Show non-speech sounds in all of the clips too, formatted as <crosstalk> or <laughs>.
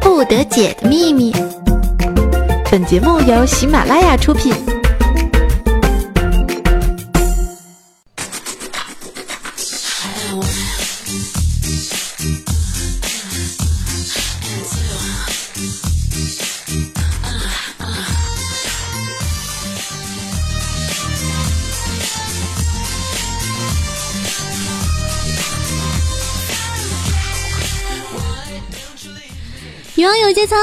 不得解的秘密。本节目由喜马拉雅出品。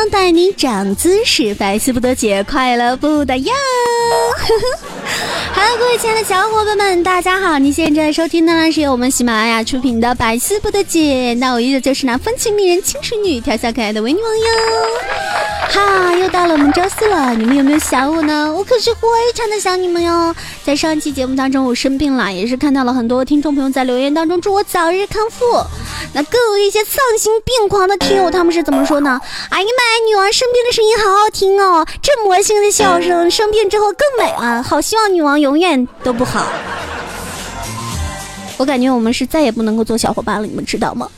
带你长姿势，百思不得解，快乐不打烊。<laughs> Hello，各位亲爱的小伙伴们，大家好！你现在正在收听的呢是由我们喜马拉雅出品的《百思不得解》，那我依旧就是那风情迷人、清纯女、调笑可爱的维女王哟。哈，又到了我们周四了，你们有没有想我呢？我可是非常的想你们哟。在上一期节目当中，我生病了，也是看到了很多听众朋友在留言当中祝我早日康复。那更有一些丧心病狂的听友，他们是怎么说呢？哎呀妈呀，女王生病的声音好好听哦，这魔性的笑声，生病之后更美了。好希望女王有永远都不好。我感觉我们是再也不能够做小伙伴了，你们知道吗？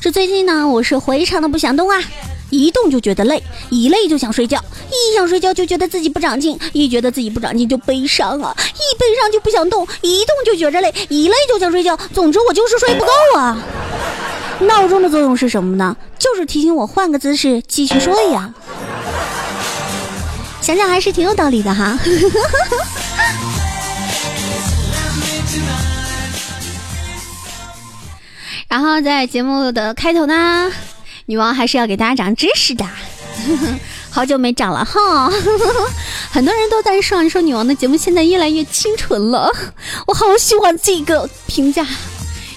这最近呢，我是非常的不想动啊，一动就觉得累，一累就想睡觉，一想睡觉就觉得自己不长进，一觉得自己不长进就悲伤啊，一悲伤就不想动，一动就觉着累，一累就想睡觉，总之我就是睡不够啊。闹钟的作用是什么呢？就是提醒我换个姿势继续睡呀。想想还是挺有道理的哈。<laughs> 然后在节目的开头呢，女王还是要给大家长知识的。<laughs> 好久没长了哈，<laughs> 很多人都在说说女王的节目现在越来越清纯了，我好喜欢这个评价，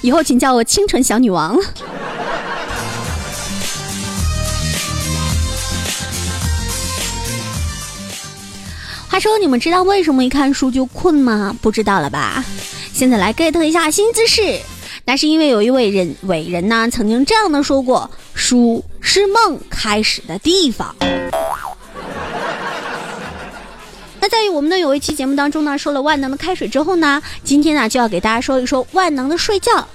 以后请叫我清纯小女王。话说你们知道为什么一看书就困吗？不知道了吧？现在来 get 一下新姿势。那是因为有一位人伟人呢，曾经这样的说过：“书是梦开始的地方。”那在于我们的有一期节目当中呢，说了万能的开水之后呢，今天呢就要给大家说一说万能的睡觉。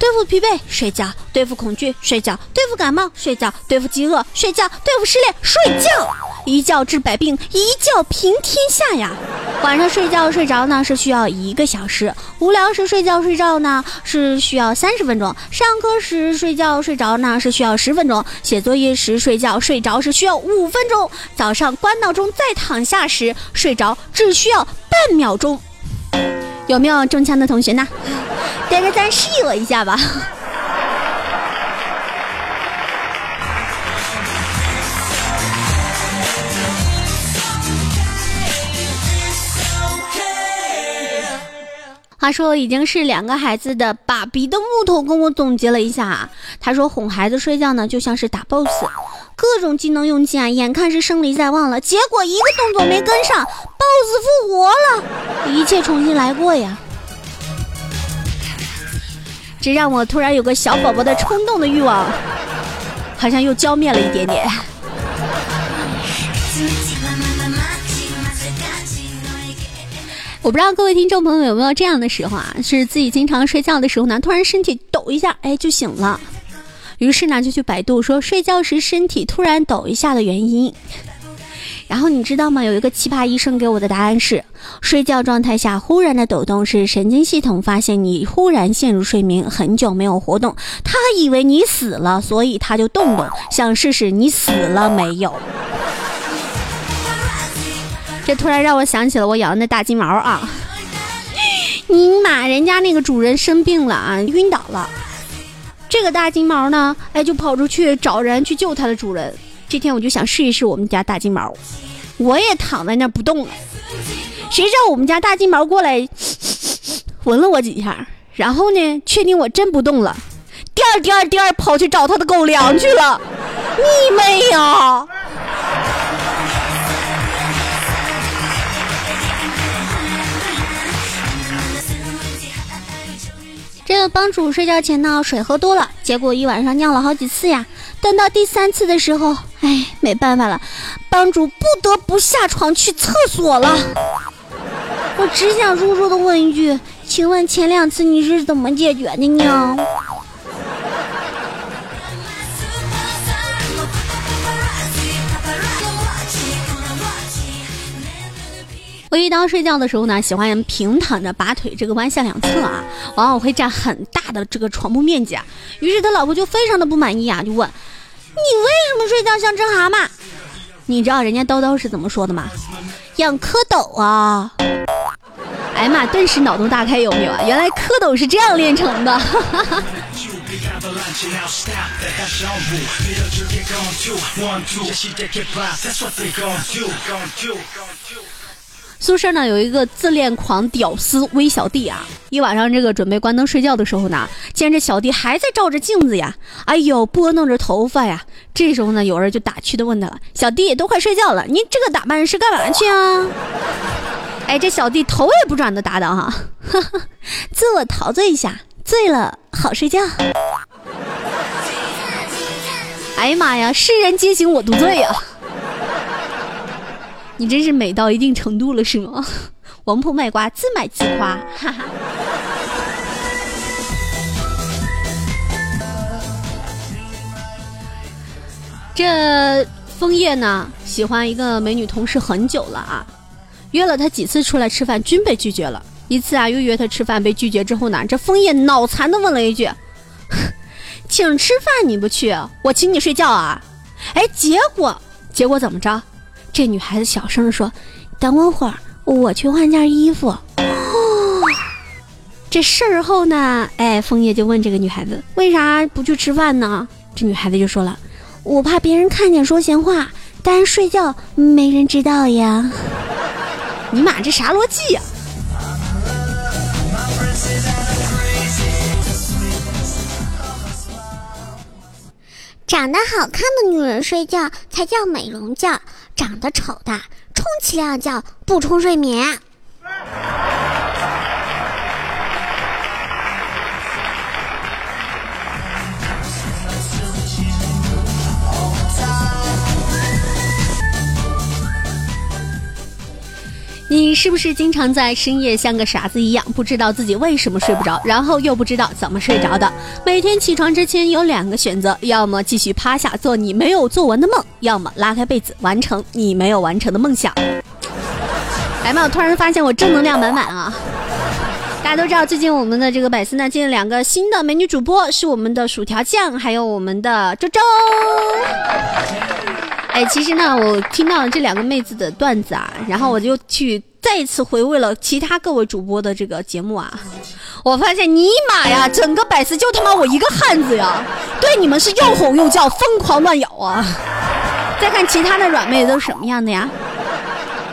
对付疲惫，睡觉；对付恐惧，睡觉；对付感冒，睡觉；对付饥饿，睡觉；对付失恋，睡觉。一觉治百病，一觉平天下呀！晚上睡觉睡着呢是需要一个小时，无聊时睡觉睡觉呢是需要三十分钟，上课时睡觉睡着呢是需要十分钟，写作业时睡觉睡着是需要五分钟，早上关闹钟再躺下时睡着只需要半秒钟。有没有中枪的同学呢？<laughs> 点个赞示意我一下吧。话说已经是两个孩子的爸比的木头跟我总结了一下啊，他说哄孩子睡觉呢就像是打 BOSS，各种技能用尽啊，眼看是胜利在望了，结果一个动作没跟上，BOSS 复活了，一切重新来过呀。这让我突然有个小宝宝的冲动的欲望，好像又浇灭了一点点。我不知道各位听众朋友有没有这样的时候啊，是自己经常睡觉的时候呢，突然身体抖一下，哎，就醒了。于是呢，就去百度说睡觉时身体突然抖一下的原因。然后你知道吗？有一个奇葩医生给我的答案是：睡觉状态下忽然的抖动是神经系统发现你忽然陷入睡眠，很久没有活动，他以为你死了，所以他就动动，想试试你死了没有。这突然让我想起了我养的那大金毛啊！尼玛，人家那个主人生病了啊，晕倒了。这个大金毛呢，哎，就跑出去找人去救它的主人。这天我就想试一试我们家大金毛，我也躺在那不动了。谁知道我们家大金毛过来闻了我几下，然后呢，确定我真不动了，颠儿颠儿颠儿跑去找它的狗粮去了。<laughs> 你妹呀！这个帮主睡觉前呢，水喝多了，结果一晚上尿了好几次呀。等到第三次的时候，哎，没办法了，帮主不得不下床去厕所了。我只想弱弱的问一句，请问前两次你是怎么解决的呢？一到睡觉的时候呢，喜欢平躺着，把腿这个弯向两侧啊，往往会占很大的这个床铺面积啊。于是他老婆就非常的不满意啊，就问：“你为什么睡觉像只蛤蟆？”你知道人家叨叨是怎么说的吗？养蝌蚪啊！哎呀妈，顿时脑洞大开，有没有啊？原来蝌蚪是这样练成的。<laughs> 宿舍呢有一个自恋狂屌丝微小弟啊，一晚上这个准备关灯睡觉的时候呢，见这小弟还在照着镜子呀，哎呦拨弄着头发呀。这时候呢，有人就打趣的问他了：“小弟都快睡觉了，你这个打扮是干嘛去啊？” <laughs> 哎，这小弟头也不转的答道：“哈，<laughs> 自我陶醉一下，醉了好睡觉。”哎呀妈呀，世人皆醒我独醉呀！你真是美到一定程度了，是吗？<laughs> 王婆卖瓜，自卖自夸。哈哈。这枫叶呢，喜欢一个美女同事很久了啊，约了她几次出来吃饭，均被拒绝了。一次啊，又约她吃饭，被拒绝之后呢，这枫叶脑残的问了一句：“ <laughs> 请吃饭你不去，我请你睡觉啊？”哎，结果结果怎么着？这女孩子小声说：“等我会儿，我去换件衣服。”这事儿后呢，哎，枫叶就问这个女孩子：“为啥不去吃饭呢？”这女孩子就说了：“我怕别人看见说闲话，但是睡觉没人知道呀。”你妈这啥逻辑呀？长得好看的女人睡觉才叫美容觉，长得丑的充其量叫补充睡眠。你是不是经常在深夜像个傻子一样，不知道自己为什么睡不着，然后又不知道怎么睡着的？每天起床之前有两个选择：要么继续趴下做你没有做完的梦，要么拉开被子完成你没有完成的梦想。哎妈！我突然发现我正能量满满啊！大家都知道，最近我们的这个百思呢进了两个新的美女主播，是我们的薯条酱，还有我们的周周。哎，其实呢，我听到了这两个妹子的段子啊，然后我就去再一次回味了其他各位主播的这个节目啊，我发现尼玛呀，整个百思就他妈我一个汉子呀，对你们是又吼又叫，疯狂乱咬啊！再看其他的软妹都是什么样的呀？<laughs>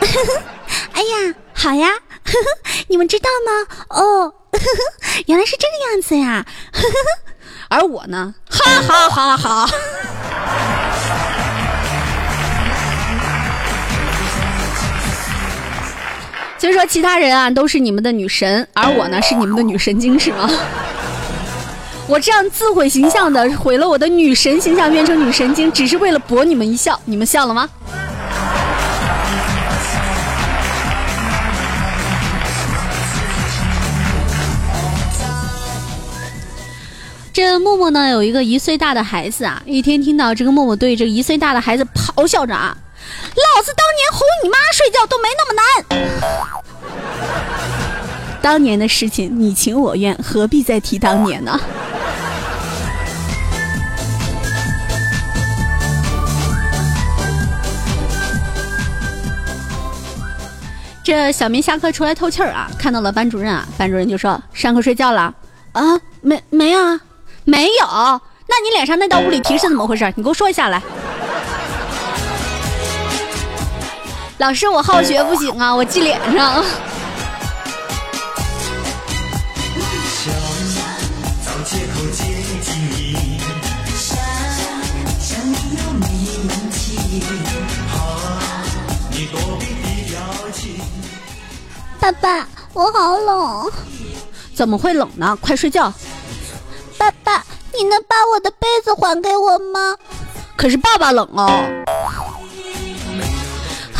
哎呀，好呀，<laughs> 你们知道吗？哦，<laughs> 原来是这个样子呀，而我呢，哈哈哈哈。所以说，其他人啊都是你们的女神，而我呢是你们的女神经，是吗？<laughs> 我这样自毁形象的毁了我的女神形象，变成女神经，只是为了博你们一笑，你们笑了吗？这默默呢有一个一岁大的孩子啊，一天听到这个默默对这个一岁大的孩子咆哮着啊。老子当年哄你妈睡觉都没那么难，当年的事情你情我愿，何必再提当年呢？这小明下课出来透气儿啊，看到了班主任啊，班主任就说：“上课睡觉了啊？没没啊？没有？那你脸上那道物理题是怎么回事？你给我说一下来。”老师，我好学不行啊，我记脸上。爸爸，我好冷。怎么会冷呢？快睡觉。爸爸，你能把我的被子还给我吗？可是爸爸冷哦。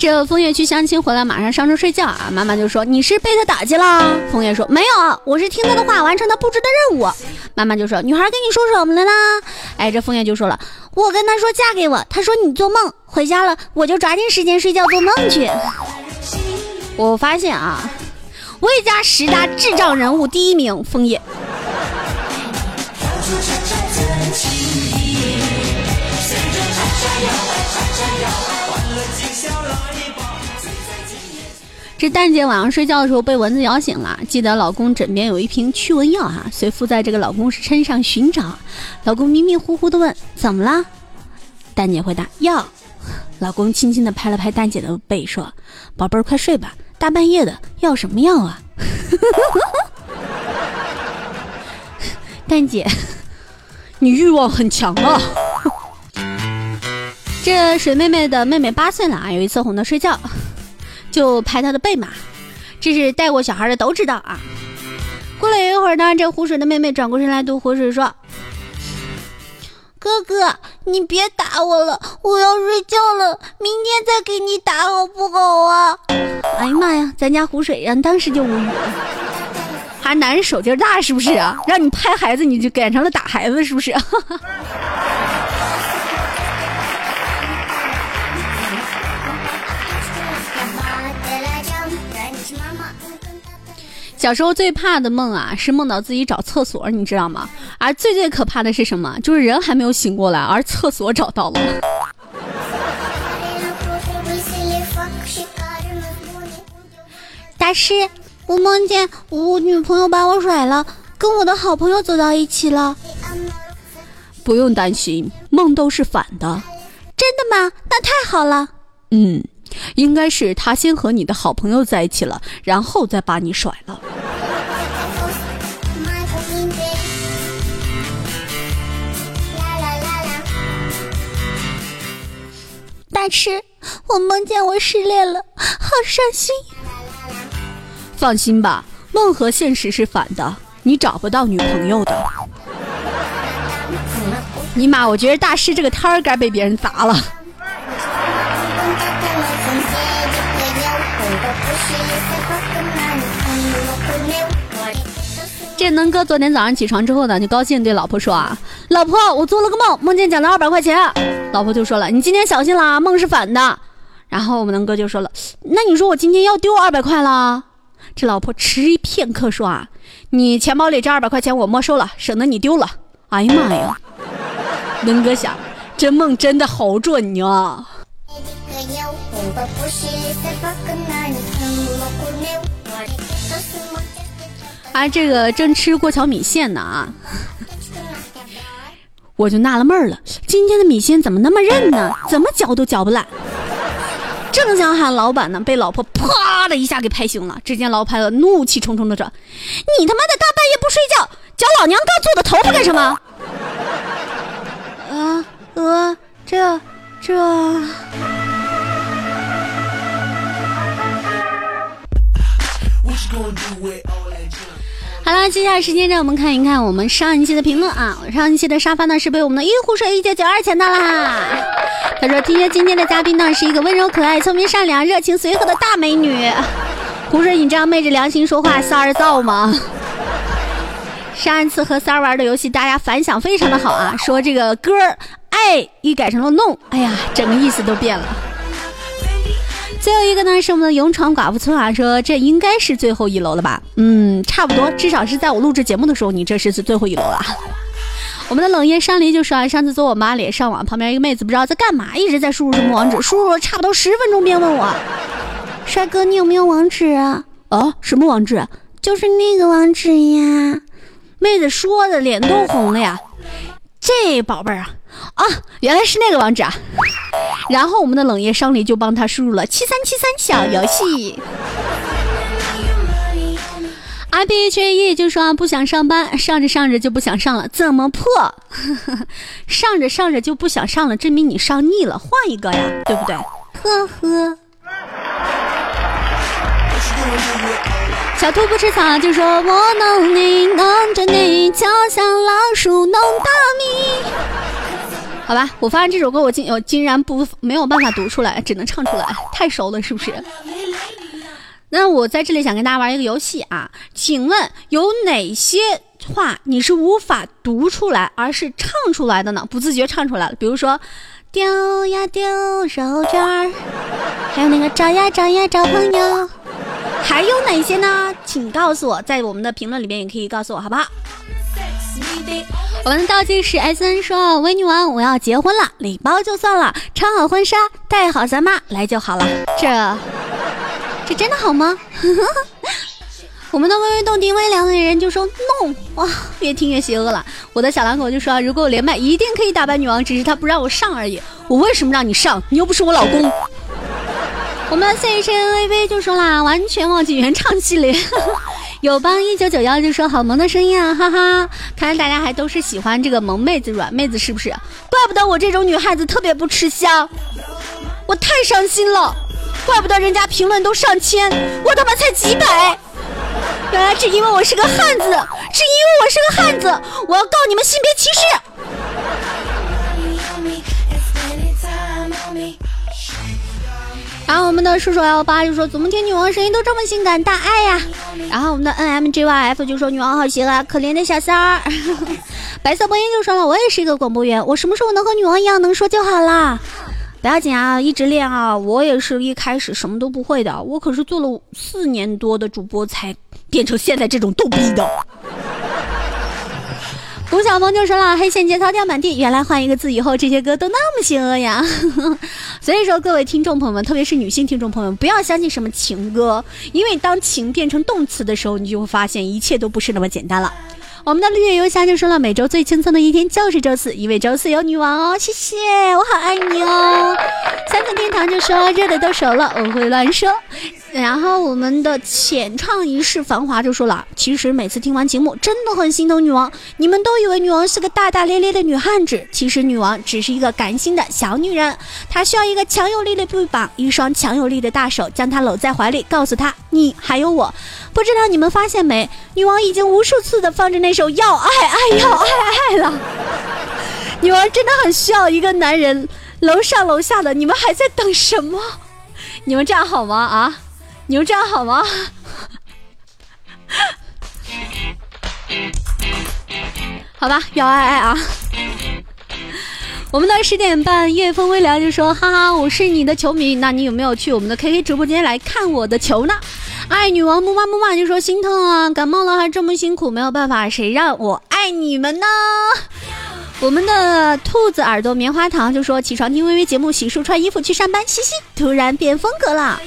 这枫叶去相亲回来，马上上床睡觉啊！妈妈就说：“你是被他打击了？”枫叶说：“没有，我是听他的话，完成他布置的任务。”妈妈就说：“女孩跟你说什么了呢？”哎，这枫叶就说了：“我跟他说嫁给我，他说你做梦。回家了，我就抓紧时间睡觉做梦去。”我发现啊，魏家十大智障人物第一名，枫叶。这蛋姐晚上睡觉的时候被蚊子咬醒了，记得老公枕边有一瓶驱蚊药哈，随附在这个老公身上寻找。老公迷迷糊糊的问：“怎么了？”蛋姐回答：“药。”老公轻轻的拍了拍蛋姐的背，说：“宝贝儿，快睡吧，大半夜的要什么药啊？” <laughs> 蛋姐，你欲望很强啊！<laughs> 这水妹妹的妹妹八岁了啊，有一次哄她睡觉。就拍他的背嘛，这是带过小孩的都知道啊。过了一会儿呢，这湖水的妹妹转过身来对湖水说：“哥哥，你别打我了，我要睡觉了，明天再给你打好不好啊？”哎呀妈呀，咱家湖水呀，当时就无语了。还男人手劲大是不是啊？让你拍孩子，你就改成了打孩子是不是？小时候最怕的梦啊，是梦到自己找厕所，你知道吗？而最最可怕的是什么？就是人还没有醒过来，而厕所找到了。大师，我梦见我女朋友把我甩了，跟我的好朋友走到一起了。不用担心，梦都是反的。真的吗？那太好了。嗯。应该是他先和你的好朋友在一起了，然后再把你甩了。大师，我梦见我失恋了，好伤心。放心吧，梦和现实是反的，你找不到女朋友的。尼玛，我觉得大师这个摊儿该被别人砸了。能哥昨天早上起床之后呢，就高兴对老婆说啊：“老婆，我做了个梦，梦见捡了二百块钱。”老婆就说了：“你今天小心啦，梦是反的。”然后我们能哥就说了：“那你说我今天要丢二百块了？”这老婆迟疑片刻说啊：“你钱包里这二百块钱我没收了，省得你丢了。”哎呀妈呀！能哥想，这梦真的好准呀。啊，这个正吃过桥米线呢啊，我就纳了闷儿了，今天的米线怎么那么韧呢？怎么嚼都嚼不烂。正想喊老板呢，被老婆啪的一下给拍醒了。只见老板怒气冲冲的说：“你他妈的大半夜不睡觉，嚼老娘刚做的头发干什么？”啊呃，这这。好了，接下来时间让我们看一看我们上一期的评论啊。上一期的沙发呢是被我们的一壶水一九九二抢到啦。他说：“听说今天的嘉宾呢是一个温柔可爱、聪明善良、热情随和的大美女。”壶水，你这样昧着良心说话，三儿造吗？上一次和三儿玩的游戏，大家反响非常的好啊，说这个歌儿爱一改成了弄，哎呀，整个意思都变了。最后一个呢是我们的勇闯寡妇村啊，说这应该是最后一楼了吧？嗯，差不多，至少是在我录制节目的时候，你这是最后一楼了。我们的冷夜山林就说啊，上次坐我妈脸上网，旁边一个妹子不知道在干嘛，一直在输入什么网址，输入了差不多十分钟，便问我，帅哥你有没有网址啊？哦，什么网址？就是那个网址呀。妹子说的脸都红了呀。这宝贝儿啊啊，原来是那个网址啊！然后我们的冷夜商里就帮他输入了七三七三小游戏。I B H A E 就说不想上班，上着上着就不想上了，怎么破？<laughs> 上着上着就不想上了，证明你上腻了，换一个呀，对不对？呵呵。小兔不吃草就说：“我弄你弄着你，就像老鼠弄大米。”好吧，我发现这首歌我竟我竟然不没有办法读出来，只能唱出来，太熟了，是不是？那我在这里想跟大家玩一个游戏啊，请问有哪些话你是无法读出来，而是唱出来的呢？不自觉唱出来了，比如说丢呀丢手绢儿，还有那个找呀找呀找朋友，还有哪些呢？请告诉我，在我们的评论里面也可以告诉我，好不好？我们的倒计时 S N 说：“伪女王，我要结婚了，礼包就算了，穿好婚纱，带好咱妈来就好了。”这。这真的好吗？<laughs> 我们的微微动听微凉的人就说 no，哇，越听越邪恶了。我的小狼狗就说，如果我连麦，一定可以打败女王，只是他不让我上而已。我为什么让你上？你又不是我老公。我们 C H N A V 就说啦，完全忘记原唱系列。友邦一九九幺就说好萌的声音啊，哈哈。看来大家还都是喜欢这个萌妹子、软妹子，是不是？怪不得我这种女汉子特别不吃香，我太伤心了。怪不得人家评论都上千，我他妈才几百！原来只因为我是个汉子，是因为我是个汉子，我要告你们性别歧视！然后我们的叔叔 L 八就说：“怎么听女王声音都这么性感大爱呀？”然后我们的 N M J Y F 就说：“女王好邪啊，可怜的小三儿。<laughs> ”白色播音就说了：“我也是一个广播员，我什么时候能和女王一样能说就好啦。”不要紧啊，一直练啊！我也是一开始什么都不会的，我可是做了四年多的主播才变成现在这种逗逼的。吴晓峰就说了：“黑线节操掉满地，原来换一个字以后，这些歌都那么邪恶呀！” <laughs> 所以说，各位听众朋友们，特别是女性听众朋友们，不要相信什么情歌，因为当情变成动词的时候，你就会发现一切都不是那么简单了。我们的绿叶游侠就说了，每周最轻松的一天就是周四，因为周四有女王哦，谢谢，我好爱你哦。三层天堂就说热的都熟了，我会乱说。然后我们的浅唱一世繁华就说了，其实每次听完节目，真的很心疼女王。你们都以为女王是个大大咧咧的女汉子，其实女王只是一个感性的小女人，她需要一个强有力的臂膀，一双强有力的大手将她搂在怀里，告诉她你还有我。不知道你们发现没，女王已经无数次的放着那首要爱爱要爱爱了。女王真的很需要一个男人，楼上楼下的，你们还在等什么？你们这样好吗？啊？你们这样好吗？好吧，要爱爱啊！我们的十点半，夜风微凉就说：“哈哈，我是你的球迷，那你有没有去我们的 KK 直播间来看我的球呢？”爱女王木马木马就说：“心疼啊，感冒了还这么辛苦，没有办法，谁让我爱你们呢？”我们的兔子耳朵棉花糖就说：“起床听微微节目，洗漱穿衣服去上班，嘻嘻，突然变风格了。”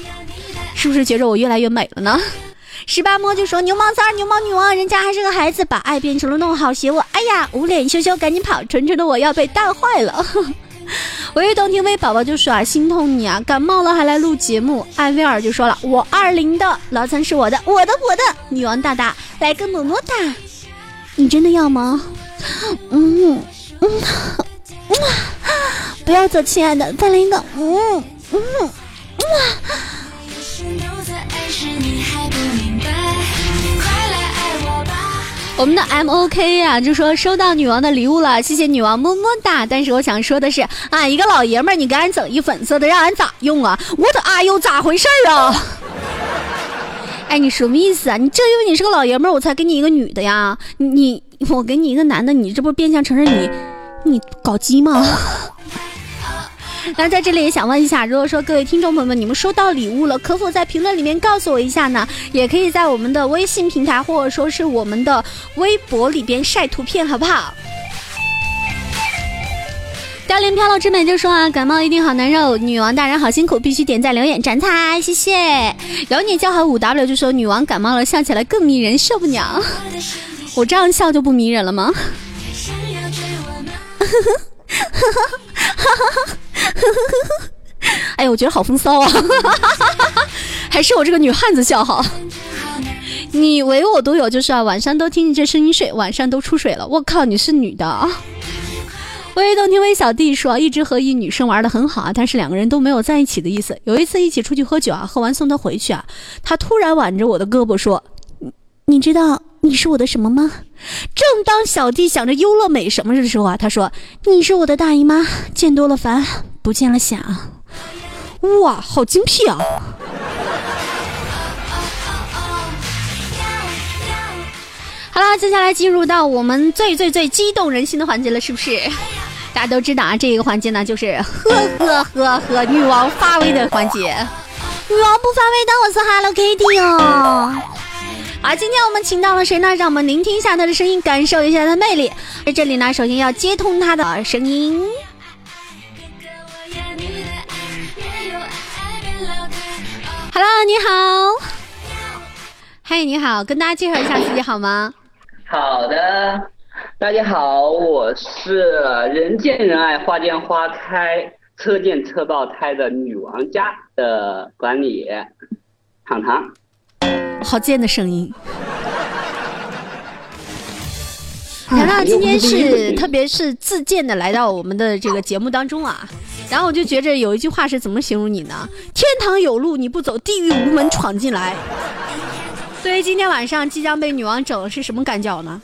是不是觉着我越来越美了呢？<laughs> 十八摸就说牛毛三牛毛女王，人家还是个孩子，把爱变成了弄好邪我。哎呀，捂脸羞羞，赶紧跑！纯纯的我要被带坏了。<laughs> 唯一动听微宝宝就说啊，心痛你啊，感冒了还来录节目。艾薇儿就说了，我二零的老三是我的，我的我的女王大大来个么么哒，你真的要吗？<laughs> 嗯嗯，不要走，亲爱的，再来一个，嗯嗯嗯。我们的 M O K 呀，就说收到女王的礼物了，谢谢女王么么哒。但是我想说的是，俺一个老爷们儿，你给俺整一粉色的，让俺咋用啊？？What are you，咋回事儿啊？<laughs> 哎，你什么意思啊？你正因为你是个老爷们儿，我才给你一个女的呀？你我给你一个男的，你这不变相承认你你搞基吗？<laughs> 那在这里也想问一下，如果说各位听众朋友们，你们收到礼物了，可否在评论里面告诉我一下呢？也可以在我们的微信平台或者说是我们的微博里边晒图片，好不好？凋零飘落之美就说啊，感冒一定好难受，女王大人好辛苦，必须点赞留言展彩，谢谢。有你叫好五 W 就说女王感冒了，笑起来更迷人，受不了。我这样笑就不迷人了吗？哈哈哈哈哈呵呵呵呵哎呀，我觉得好风骚啊！<laughs> 还是我这个女汉子笑好。你唯我独有，就是啊，晚上都听你这声音睡，晚上都出水了。我靠，你是女的啊！微动听微小弟说，一直和一女生玩的很好啊，但是两个人都没有在一起的意思。有一次一起出去喝酒啊，喝完送她回去啊，她突然挽着我的胳膊说：“你知道你是我的什么吗？”正当小弟想着优乐美什么的时候啊，他说：“你是我的大姨妈，见多了烦，不见了想。”哇，好精辟啊！好啦，接下来进入到我们最最最激动人心的环节了，是不是？大家都知道啊，这个环节呢就是呵呵呵呵女王发威的环节。女王不发威，当我是 Hello Kitty 哦。啊，今天我们请到了谁呢？让我们聆听一下她的声音，感受一下她的魅力。在这里呢，首先要接通她的声音。Hello，你好。嗨，你好，跟大家介绍一下自己好吗？好的，大家好，我是人见人爱、花见花开、车见车爆胎的女王家的管理糖糖。好贱的声音。糖糖今天是 <laughs> 特别是自荐的来到我们的这个节目当中啊。然后我就觉着有一句话是怎么形容你呢？天堂有路你不走，地狱无门闯进来。对于今天晚上即将被女王整是什么感觉呢？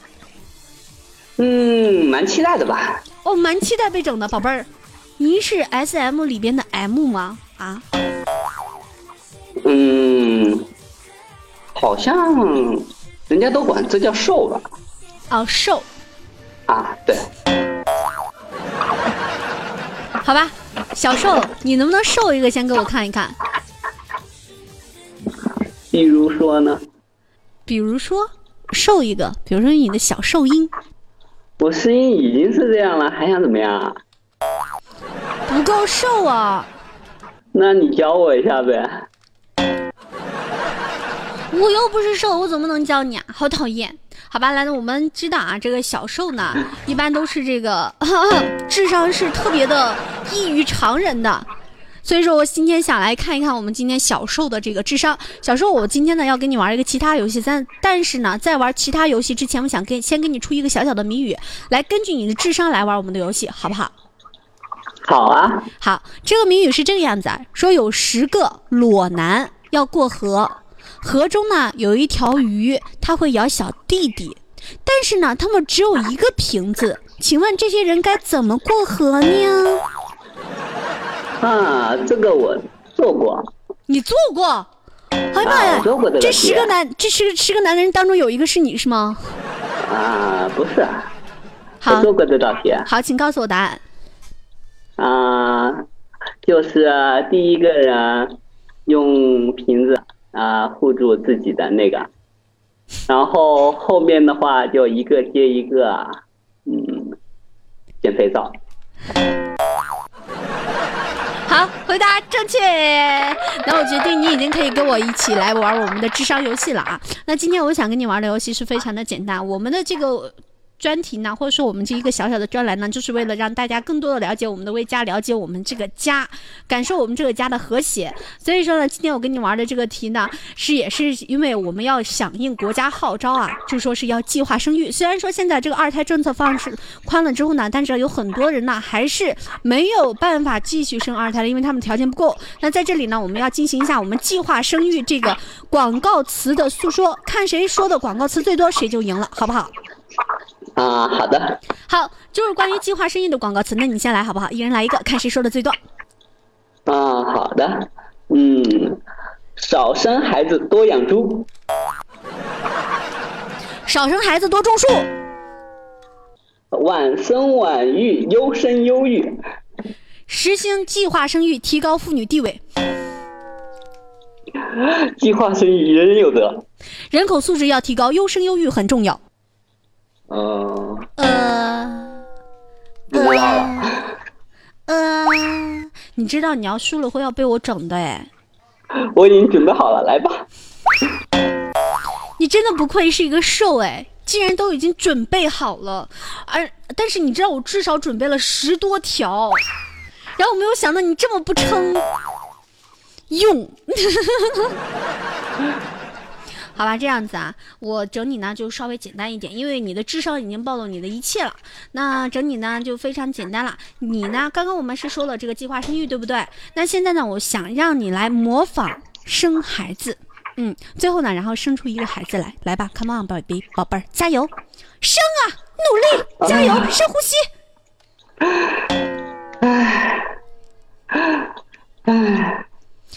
嗯，蛮期待的吧。哦，蛮期待被整的，宝贝儿。您是 S M 里边的 M 吗？啊？嗯，好像人家都管这叫瘦吧。哦，瘦。啊，对。好吧。小瘦，你能不能瘦一个先给我看一看？比如说呢？比如说瘦一个，比如说你的小瘦音。我声音已经是这样了，还想怎么样？不够瘦啊！那你教我一下呗。我又不是瘦，我怎么能教你啊？好讨厌！好吧，来，我们知道啊，这个小受呢，一般都是这个 <clears throat> 智商是特别的异于常人的，所以说我今天想来看一看我们今天小受的这个智商。小受，我今天呢要跟你玩一个其他游戏，但但是呢，在玩其他游戏之前，我想给先给你出一个小小的谜语，来根据你的智商来玩我们的游戏，好不好？好啊。好，这个谜语是这个样子啊，说有十个裸男要过河。河中呢有一条鱼，它会咬小弟弟，但是呢，他们只有一个瓶子。请问这些人该怎么过河呢？啊，这个我做过。你做过？哎呀妈呀！这十个男，这十个十个男人当中有一个是你是吗？啊，不是。好，做过这道题。好，请告诉我答案。啊，就是第一个人用瓶子。啊，护住自己的那个，然后后面的话就一个接一个，嗯，减肥皂。好，回答正确。那我决定你已经可以跟我一起来玩我们的智商游戏了啊。那今天我想跟你玩的游戏是非常的简单，我们的这个。专题呢，或者说我们这一个小小的专栏呢，就是为了让大家更多的了解我们的魏家，了解我们这个家，感受我们这个家的和谐。所以说呢，今天我跟你玩的这个题呢，是也是因为我们要响应国家号召啊，就说是要计划生育。虽然说现在这个二胎政策放宽了之后呢，但是有很多人呢还是没有办法继续生二胎了，因为他们条件不够。那在这里呢，我们要进行一下我们计划生育这个广告词的诉说，看谁说的广告词最多，谁就赢了，好不好？啊，好的，好，就是关于计划生育的广告词，那你先来好不好？一人来一个，看谁说的最多。啊，好的，嗯，少生孩子多养猪，少生孩子多种树，晚生晚育优生优育，实行计划生育提高妇女地位，计划生育人人有责，人口素质要提高，优生优育很重要。呃呃 <laughs> 呃，你知道你要输了会要被我整的哎。我已经准备好了，来吧。你真的不愧是一个瘦哎，竟然都已经准备好了，而但是你知道我至少准备了十多条，然后我没有想到你这么不撑用。<laughs> 好吧，这样子啊，我整你呢就稍微简单一点，因为你的智商已经暴露你的一切了。那整你呢就非常简单了。你呢，刚刚我们是说了这个计划生育，对不对？那现在呢，我想让你来模仿生孩子，嗯，最后呢，然后生出一个孩子来，来吧，Come on，宝贝，宝贝儿，加油，生啊，努力，加油，深呼吸。唉，唉，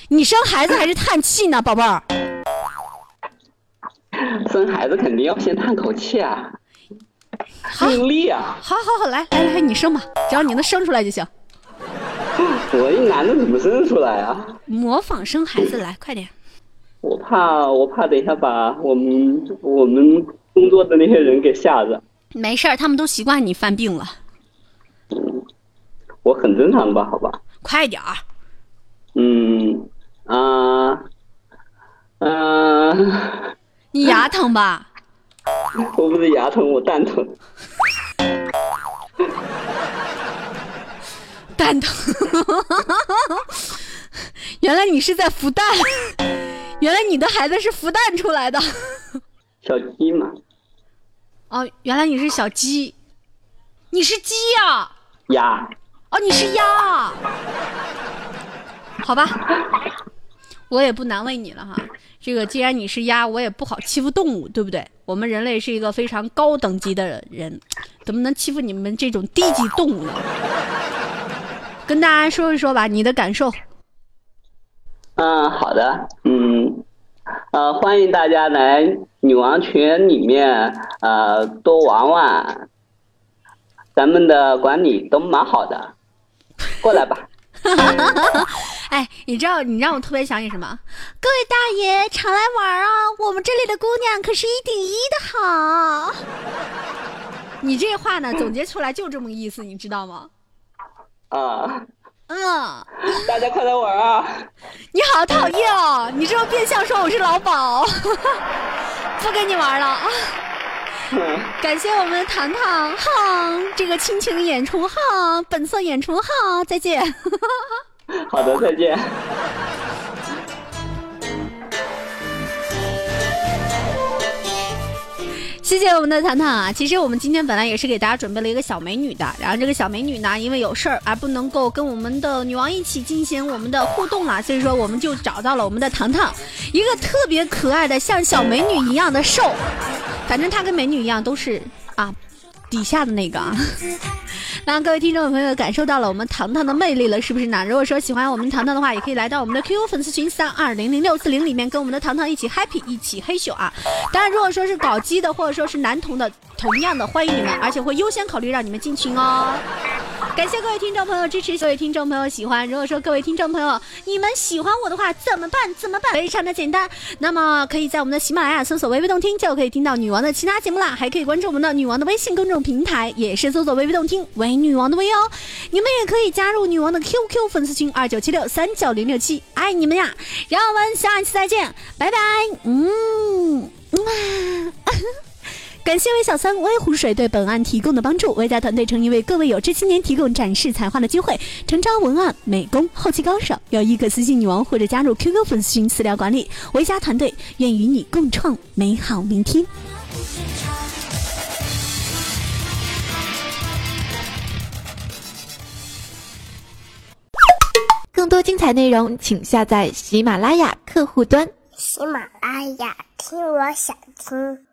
你生孩子还是叹气呢，宝贝儿？生孩子肯定要先叹口气啊，好，用力啊！好，好，好，来，来，来，你生吧，只要你能生出来就行。我一男的怎么生出来啊？模仿生孩子来，快点。我怕，我怕等一下把我们我们工作的那些人给吓着。没事儿，他们都习惯你犯病了。我很正常吧？好吧。快点儿。嗯啊嗯，你牙疼吧？<laughs> 我不是牙疼，我蛋疼。蛋疼。原来你是在孵蛋，原来你的孩子是孵蛋出来的。小鸡嘛。哦，原来你是小鸡，你是鸡呀？鸭。哦，你是鸭。好吧，我也不难为你了哈。这个既然你是鸭，我也不好欺负动物，对不对？我们人类是一个非常高等级的人，怎么能欺负你们这种低级动物呢？跟大家说一说吧，你的感受。嗯，好的，嗯，呃，欢迎大家来女王群里面，呃，多玩玩。咱们的管理都蛮好的，过来吧。<laughs> 哎，你知道你让我特别想起什么？各位大爷常来玩啊！我们这里的姑娘可是一顶一的好。你这话呢，总结出来就这么个意思，你知道吗？啊。嗯。大家快来玩啊！你好讨厌哦！你这变相说我是老鸨，<laughs> 不跟你玩了啊！<laughs> 感谢我们的糖糖哈，这个亲情演出哈，本色演出哈，再见。<laughs> 好的，再见。谢谢我们的糖糖啊！其实我们今天本来也是给大家准备了一个小美女的，然后这个小美女呢，因为有事儿而不能够跟我们的女王一起进行我们的互动了，所以说我们就找到了我们的糖糖，一个特别可爱的像小美女一样的瘦，反正她跟美女一样都是啊。底下的那个啊，那各位听众朋友感受到了我们糖糖的魅力了，是不是呢？如果说喜欢我们糖糖的话，也可以来到我们的 QQ 粉丝群三二零零六四零里面，跟我们的糖糖一起 happy，一起黑咻啊！当然，如果说是搞基的，或者说是男同的，同样的欢迎你们，而且会优先考虑让你们进群哦。感谢各位听众朋友支持，各位听众朋友喜欢。如果说各位听众朋友你们喜欢我的话，怎么办？怎么办？非常的简单，那么可以在我们的喜马拉雅搜索“微微动听”，就可以听到女王的其他节目啦。还可以关注我们的女王的微信公众平台，也是搜索“微微动听”为女王的微哦。你们也可以加入女王的 QQ 粉丝群二九七六三九零六七，爱你们呀！让我们下一次再见，拜拜。嗯。<laughs> 感谢魏小三、微湖水对本案提供的帮助。维家团队诚意为各位有志青年提供展示才华的机会，诚招文案、美工、后期高手，有意可私信女王或者加入 QQ 粉丝群私聊管理。维家团队愿与你共创美好明天。更多精彩内容，请下载喜马拉雅客户端。喜马拉雅，听我想听。